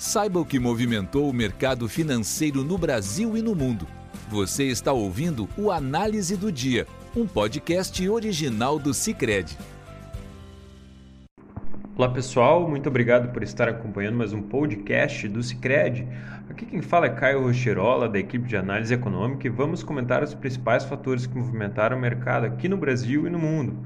Saiba o que movimentou o mercado financeiro no Brasil e no mundo. Você está ouvindo o Análise do Dia, um podcast original do Cicred. Olá pessoal, muito obrigado por estar acompanhando mais um podcast do Cicred. Aqui quem fala é Caio Rocherola, da equipe de análise econômica, e vamos comentar os principais fatores que movimentaram o mercado aqui no Brasil e no mundo.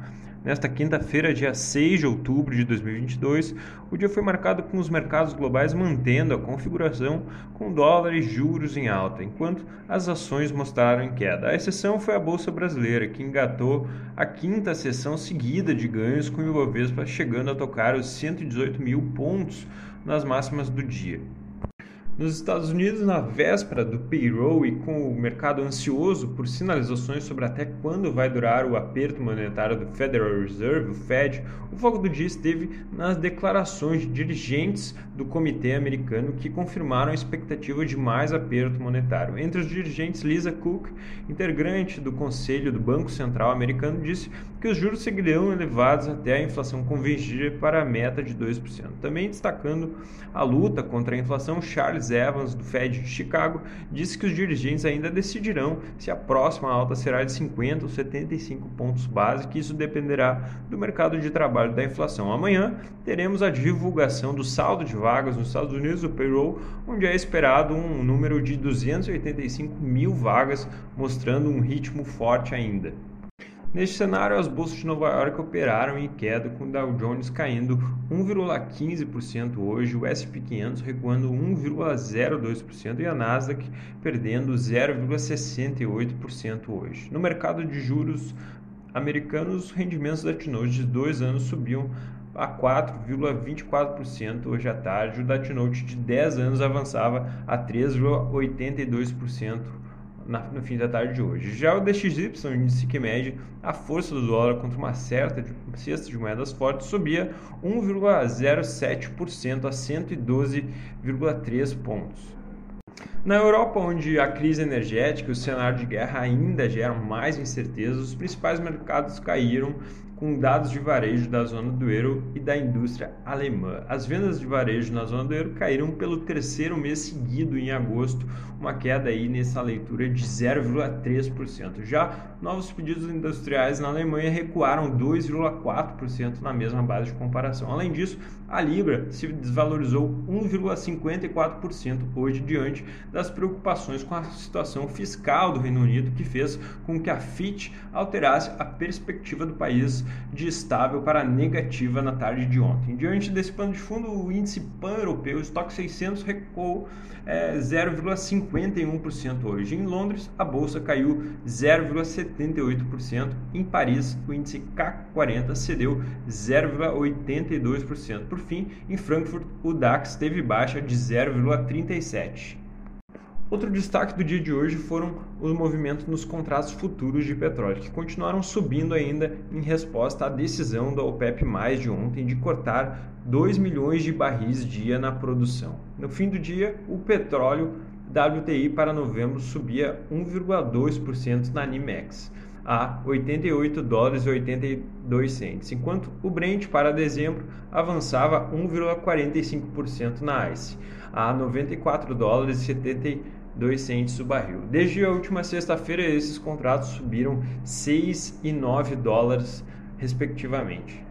Nesta quinta-feira, dia 6 de outubro de 2022, o dia foi marcado com os mercados globais mantendo a configuração com dólar e juros em alta, enquanto as ações mostraram em queda. A exceção foi a Bolsa Brasileira, que engatou a quinta sessão seguida de ganhos, com o Ibovespa chegando a tocar os 118 mil pontos nas máximas do dia. Nos Estados Unidos, na véspera do payroll e com o mercado ansioso por sinalizações sobre até quando vai durar o aperto monetário do Federal Reserve, o Fed, o foco do dia esteve nas declarações de dirigentes do comitê americano que confirmaram a expectativa de mais aperto monetário. Entre os dirigentes, Lisa Cook, integrante do Conselho do Banco Central americano, disse que os juros seguirão elevados até a inflação convergir para a meta de 2%. Também destacando a luta contra a inflação, Charles Evans, do Fed de Chicago, disse que os dirigentes ainda decidirão se a próxima alta será de 50 ou 75 pontos base, que isso dependerá do mercado de trabalho da inflação. Amanhã teremos a divulgação do saldo de vagas nos Estados Unidos, o payroll, onde é esperado um número de 285 mil vagas, mostrando um ritmo forte ainda. Neste cenário, as bolsas de Nova York operaram em queda, com o Dow Jones caindo 1,15% hoje, o S&P 500 recuando 1,02% e a Nasdaq perdendo 0,68% hoje. No mercado de juros americanos, os rendimentos da T-Note de dois anos subiam a 4,24% hoje à tarde. O da T-Note de 10 anos avançava a 3,82% na, no fim da tarde de hoje. Já o DXY, o índice que mede a força do dólar contra uma certa de, cesta de moedas fortes, subia 1,07% a 112,3 pontos. Na Europa, onde a crise energética e o cenário de guerra ainda geram mais incertezas, os principais mercados caíram com dados de varejo da zona do euro e da indústria alemã. As vendas de varejo na zona do euro caíram pelo terceiro mês seguido em agosto, uma queda aí nessa leitura de 0,3%. Já novos pedidos industriais na Alemanha recuaram 2,4% na mesma base de comparação. Além disso, a libra se desvalorizou 1,54% hoje diante das preocupações com a situação fiscal do Reino Unido, que fez com que a Fitch alterasse a perspectiva do país de estável para negativa na tarde de ontem. Diante desse pano de fundo, o índice pan-europeu, o estoque 600, recuou é, 0,51% hoje. Em Londres, a bolsa caiu 0,78%. Em Paris, o índice CAC 40 cedeu 0,82%. Por fim, em Frankfurt, o DAX teve baixa de 0,37%. Outro destaque do dia de hoje foram os movimentos nos contratos futuros de petróleo, que continuaram subindo ainda em resposta à decisão da OPEP mais de ontem de cortar 2 milhões de barris dia na produção. No fim do dia, o petróleo WTI para novembro subia 1,2% na NYMEX a 88 dólares e 82 centes, enquanto o Brent para dezembro avançava 1,45% na ICE a 94 dólares e 72 centes o barril. Desde a última sexta-feira, esses contratos subiram 6 e 9 dólares, respectivamente.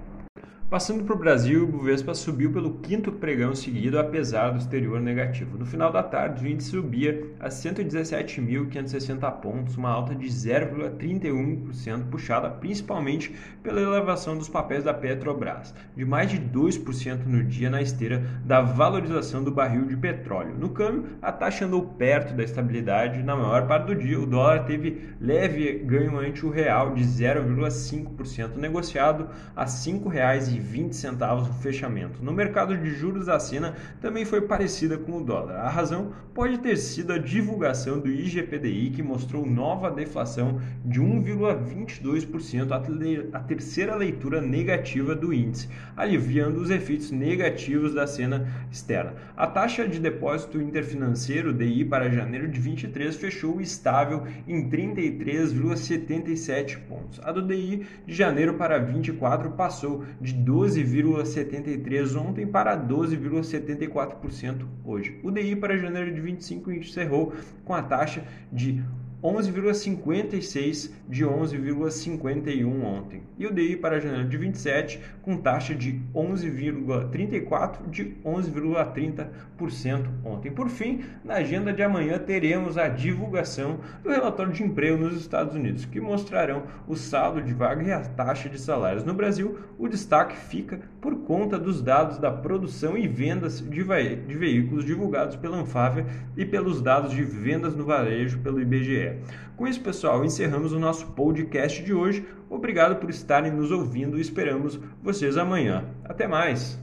Passando para o Brasil, o Bovespa subiu pelo quinto pregão seguido, apesar do exterior negativo. No final da tarde, o índice subia a 117.560 pontos, uma alta de 0,31%, puxada principalmente pela elevação dos papéis da Petrobras, de mais de 2% no dia na esteira da valorização do barril de petróleo. No câmbio, a taxa andou perto da estabilidade na maior parte do dia. O dólar teve leve ganho ante o real de 0,5%, negociado a R$ 5,20 20 centavos no fechamento. No mercado de juros, a cena também foi parecida com o dólar. A razão pode ter sido a divulgação do IGPDI, que mostrou nova deflação de 1,22%, a terceira leitura negativa do índice, aliviando os efeitos negativos da cena externa. A taxa de depósito interfinanceiro DI para janeiro de 23 fechou estável em 33,77 pontos. A do DI de janeiro para 24 passou de 12,73% ontem para 12,74% hoje. O DI para janeiro de 25 encerrou com a taxa de 11,56 de 11,51 ontem. E o DI para janeiro de 27 com taxa de 11,34 de 11,30% ontem. Por fim, na agenda de amanhã teremos a divulgação do relatório de emprego nos Estados Unidos, que mostrarão o saldo de vaga e a taxa de salários. No Brasil, o destaque fica por conta dos dados da produção e vendas de, de veículos divulgados pela Anfávia e pelos dados de vendas no varejo pelo IBGE. Com isso, pessoal, encerramos o nosso podcast de hoje. Obrigado por estarem nos ouvindo e esperamos vocês amanhã. Até mais!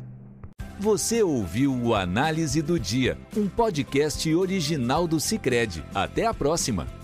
Você ouviu o Análise do Dia, um podcast original do Cicred. Até a próxima!